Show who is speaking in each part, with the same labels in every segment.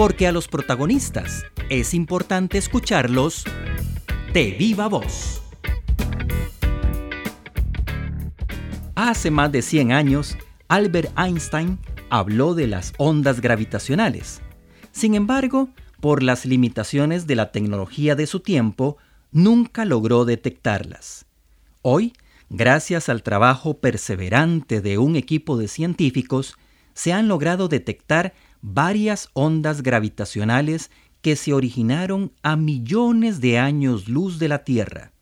Speaker 1: porque a los protagonistas es importante escucharlos de viva voz. Hace más de 100 años, Albert Einstein habló de las ondas gravitacionales. Sin embargo, por las limitaciones de la tecnología de su tiempo, nunca logró detectarlas. Hoy, gracias al trabajo perseverante de un equipo de científicos, se han logrado detectar varias ondas gravitacionales que se originaron a millones de años luz de la Tierra.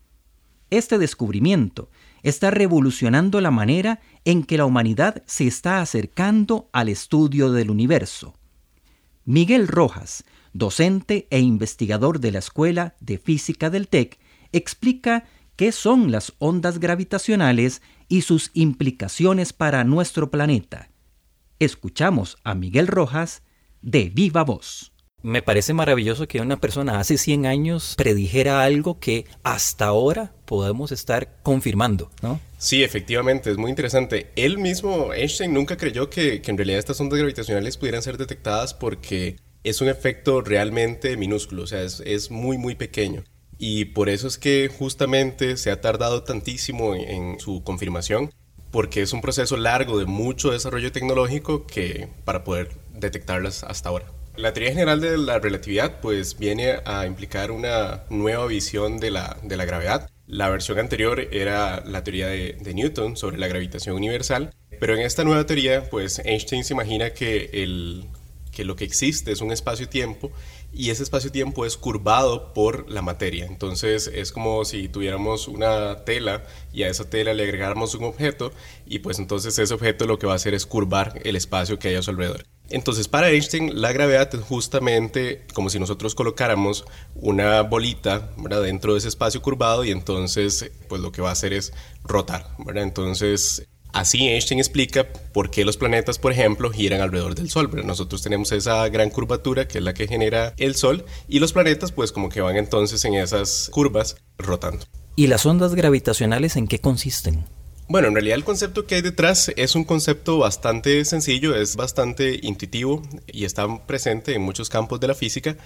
Speaker 1: Este descubrimiento está revolucionando la manera en que la humanidad se está acercando al estudio del universo. Miguel Rojas, docente e investigador de la Escuela de Física del TEC, explica qué son las ondas gravitacionales y sus implicaciones para nuestro planeta. Escuchamos a Miguel Rojas de Viva Voz.
Speaker 2: Me parece maravilloso que una persona hace 100 años predijera algo que hasta ahora podemos estar confirmando, ¿no?
Speaker 3: Sí, efectivamente, es muy interesante. Él mismo, Einstein, nunca creyó que, que en realidad estas ondas gravitacionales pudieran ser detectadas porque es un efecto realmente minúsculo, o sea, es, es, muy, muy pequeño. Y por eso es que justamente se ha tardado tantísimo en, en, su confirmación, porque es un proceso largo de mucho desarrollo tecnológico que para poder detectarlas hasta ahora. La teoría general de la relatividad pues viene a implicar una nueva visión de la, de la gravedad. La versión anterior era la teoría de, de, Newton sobre la gravitación universal, pero en esta nueva teoría pues Einstein se imagina que, el, que lo que existe es un espacio-tiempo y ese espacio-tiempo es curvado por la materia. Entonces es como si tuviéramos una tela y a esa tela le agregáramos un objeto y pues entonces ese objeto lo que va a hacer es curvar el espacio que hay a su alrededor. Entonces, para Einstein, la gravedad es justamente como si nosotros colocáramos una bolita dentro de ese espacio curvado y entonces, pues lo que va a hacer es rotar. ¿verdad? Entonces, así Einstein explica por qué los planetas, por ejemplo, giran alrededor del Sol. Nosotros tenemos esa gran curvatura que es la que genera el Sol y los planetas, pues como que van entonces en esas curvas rotando.
Speaker 2: ¿Y las ondas gravitacionales en qué consisten?
Speaker 3: Bueno, en realidad el concepto que hay detrás es un concepto bastante sencillo, es bastante intuitivo y está presente en muchos campos de la física.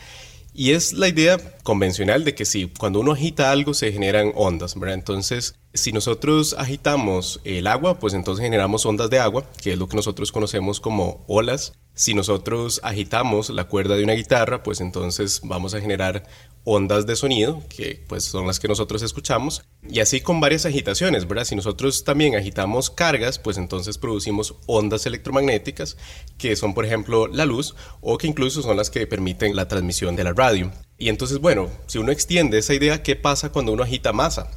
Speaker 3: Y es la idea convencional de que si cuando uno agita algo se generan ondas, ¿verdad? Entonces, si nosotros agitamos el agua, pues entonces generamos ondas de agua, que es lo que nosotros conocemos como olas. Si nosotros agitamos la cuerda de una guitarra, pues entonces vamos a generar ondas de sonido, que pues son las que nosotros escuchamos, y así con varias agitaciones, ¿verdad? Si nosotros también agitamos cargas, pues entonces producimos ondas electromagnéticas, que son por ejemplo la luz, o que incluso son las que permiten la transmisión de la radio. Y entonces, bueno, si uno extiende esa idea, ¿qué pasa cuando uno agita masa?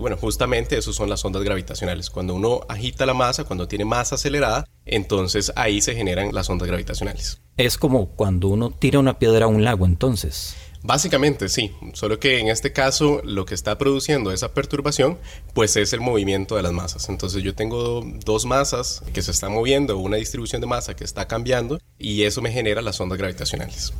Speaker 3: Y bueno, justamente eso son las ondas gravitacionales. Cuando uno agita la masa, cuando tiene masa acelerada, entonces ahí se generan las ondas gravitacionales.
Speaker 2: Es como cuando uno tira una piedra a un lago, entonces.
Speaker 3: Básicamente sí, solo que en este caso lo que está produciendo esa perturbación pues es el movimiento de las masas. Entonces yo tengo dos masas que se están moviendo, una distribución de masa que está cambiando y eso me genera las ondas gravitacionales.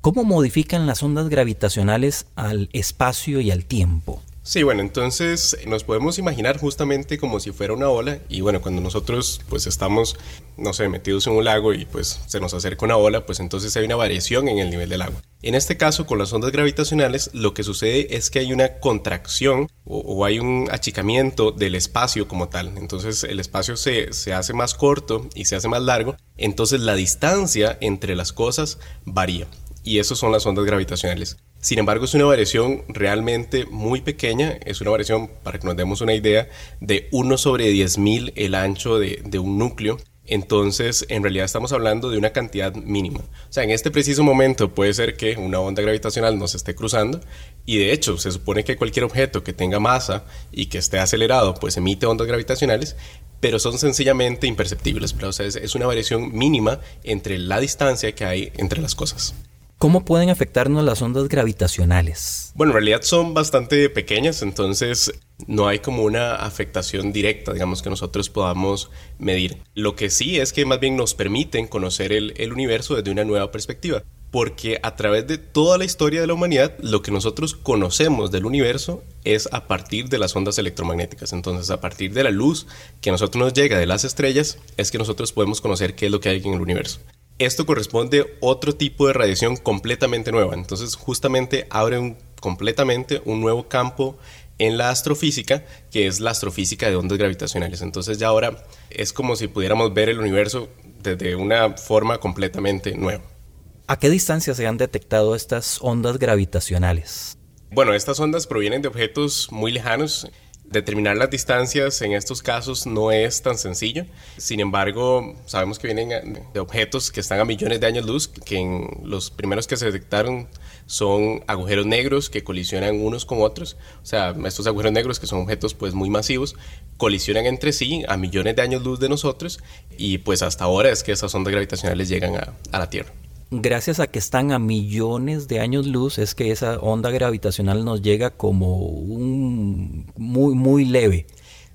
Speaker 2: ¿Cómo modifican las ondas gravitacionales al espacio y al tiempo?
Speaker 3: Sí, bueno, entonces nos podemos imaginar justamente como si fuera una ola y bueno, cuando nosotros pues estamos, no sé, metidos en un lago y pues se nos acerca una ola, pues entonces hay una variación en el nivel del agua. En este caso, con las ondas gravitacionales, lo que sucede es que hay una contracción o, o hay un achicamiento del espacio como tal. Entonces el espacio se, se hace más corto y se hace más largo, entonces la distancia entre las cosas varía y eso son las ondas gravitacionales. Sin embargo, es una variación realmente muy pequeña, es una variación, para que nos demos una idea, de 1 sobre 10.000 el ancho de, un núcleo. Entonces, en realidad estamos hablando de una cantidad mínima. O sea, en este preciso momento puede ser que una onda gravitacional nos esté cruzando y de hecho se supone que cualquier objeto que tenga masa y que esté acelerado pues emite ondas gravitacionales, pero son sencillamente imperceptibles. O sea, es una variación mínima entre la distancia que hay entre las cosas.
Speaker 2: ¿Cómo pueden afectarnos las ondas gravitacionales?
Speaker 3: Bueno, en realidad son bastante pequeñas, entonces no hay como una afectación directa, digamos, que nosotros podamos medir. Lo que sí es que más bien nos permiten conocer el, el universo desde una nueva perspectiva porque a través de toda la historia de la humanidad, lo que nosotros conocemos del universo es a partir de las ondas electromagnéticas. Entonces, a partir de la luz que a nosotros nos llega de las estrellas, es que nosotros podemos conocer qué es lo que hay en el universo. Esto corresponde a otro tipo de radiación completamente nueva. Entonces justamente abre completamente un nuevo campo en la astrofísica, que es la astrofísica de ondas gravitacionales. Entonces ya ahora es como si pudiéramos ver el universo desde una forma completamente nueva.
Speaker 2: ¿A qué distancia se han detectado estas ondas gravitacionales?
Speaker 3: Bueno, estas ondas provienen de objetos muy lejanos. Determinar las distancias en estos casos no es tan sencillo. Sin embargo, sabemos que vienen de objetos que están a millones de años luz, que los primeros que se detectaron son agujeros negros que colisionan unos con otros. O sea, estos agujeros negros que son objetos pues muy masivos, colisionan entre sí a millones de años luz de nosotros y pues hasta ahora es que esas ondas gravitacionales llegan a la Tierra
Speaker 2: gracias a que están a millones de años luz, es que esa onda gravitacional nos llega como un muy, muy leve.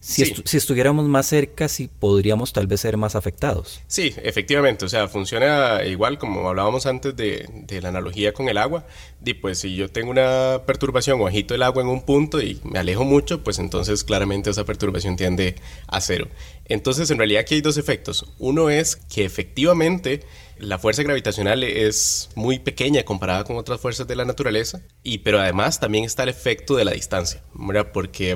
Speaker 2: Si, estuviéramos más cerca, sí podríamos tal vez ser más afectados.
Speaker 3: Sí, efectivamente. O sea, funciona igual como hablábamos antes de, de, la analogía con el agua. Y pues si yo tengo una perturbación o agito el agua en un punto y me alejo mucho, pues entonces claramente esa perturbación tiende a cero. Entonces, en realidad aquí hay dos efectos. Uno es que efectivamente la fuerza gravitacional es muy pequeña comparada con otras fuerzas de la naturaleza, y, pero además también está el efecto de la distancia, ¿verdad? porque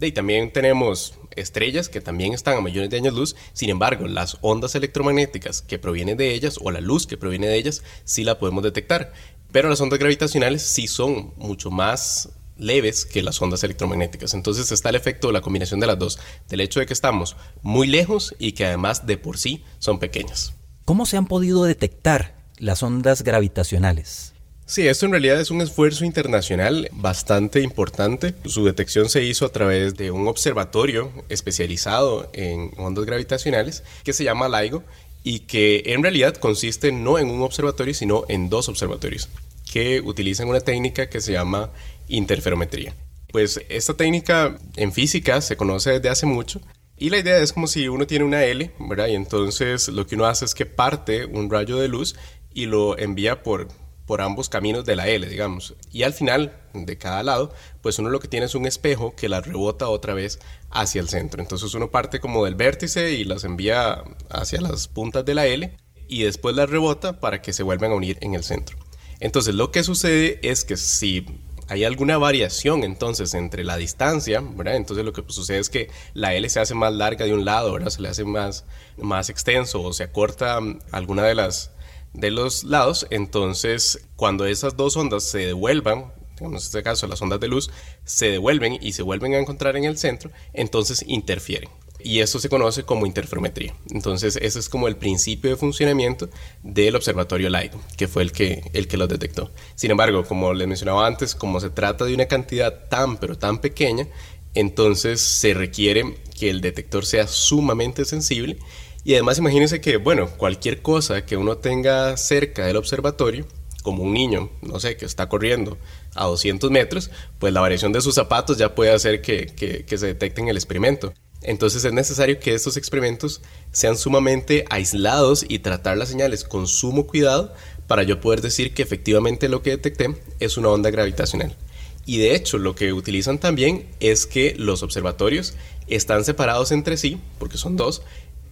Speaker 3: de, también tenemos estrellas que también están a millones de años luz, sin embargo las ondas electromagnéticas que provienen de ellas o la luz que proviene de ellas sí la podemos detectar, pero las ondas gravitacionales sí son mucho más leves que las ondas electromagnéticas. Entonces está el efecto de la combinación de las dos, del hecho de que estamos muy lejos y que además de por sí son pequeñas.
Speaker 2: ¿Cómo se han podido detectar las ondas gravitacionales?
Speaker 3: Sí, esto en realidad es un esfuerzo internacional bastante importante. Su detección se hizo a través de un observatorio especializado en ondas gravitacionales que se llama LIGO y que en realidad consiste no en un observatorio, sino en dos observatorios que utilizan una técnica que se llama interferometría. Pues esta técnica en física se conoce desde hace mucho y la idea es como si uno tiene una L, ¿verdad? Y entonces lo que uno hace es que parte un rayo de luz y lo envía por, por ambos caminos de la L, digamos. Y al final de cada lado, pues uno lo que tiene es un espejo que la rebota otra vez hacia el centro. Entonces uno parte como del vértice y las envía hacia las puntas de la L y después las rebota para que se vuelvan a unir en el centro. Entonces lo que sucede es que si hay alguna variación entonces entre la distancia, ¿verdad? Entonces lo que sucede es que la L se hace más larga de un lado, ¿verdad? Se le hace más, más extenso o se acorta mm, alguna de las de los lados, entonces cuando esas dos ondas se devuelvan, en este caso las ondas de luz, se devuelven y se vuelven a encontrar en el centro, entonces interfieren y esto se conoce como interferometría. Entonces, ese es como el principio de funcionamiento del observatorio LIGO, que fue el que, el que los detectó. Sin embargo, como les mencionaba antes, como se trata de una cantidad tan pero tan pequeña, entonces se requiere que el detector sea sumamente sensible y además imagínense que, bueno, cualquier cosa que uno tenga cerca del observatorio, como un niño, no sé, que está corriendo a 200 metros, pues la variación de sus zapatos ya puede hacer que, que, se detecte en el experimento. Entonces es necesario que estos experimentos sean sumamente aislados y tratar las señales con sumo cuidado para yo poder decir que efectivamente lo que detecté es una onda gravitacional. Y de hecho lo que utilizan también es que los observatorios están separados entre sí, porque son dos,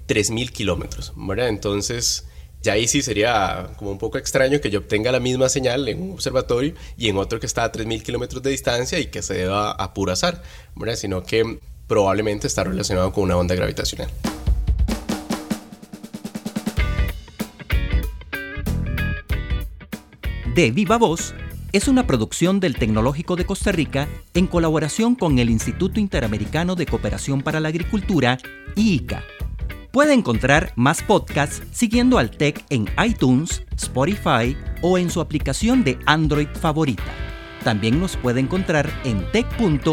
Speaker 3: 3.000 kilómetros, ¿verdad? Entonces ya ahí sí sería como un poco extraño que yo obtenga la misma señal en un observatorio y en otro que está a 3.000 kilómetros de distancia y que se deba a puro azar, ¿verdad? Sino que probablemente está relacionado con una onda gravitacional.
Speaker 1: De Viva Voz es una producción del Tecnológico de Costa Rica en colaboración con el Instituto Interamericano de Cooperación para la Agricultura, IICA. Puede encontrar más podcasts siguiendo al TEC en iTunes, Spotify o en su aplicación de Android favorita. También nos puede encontrar en tech.ac.cr.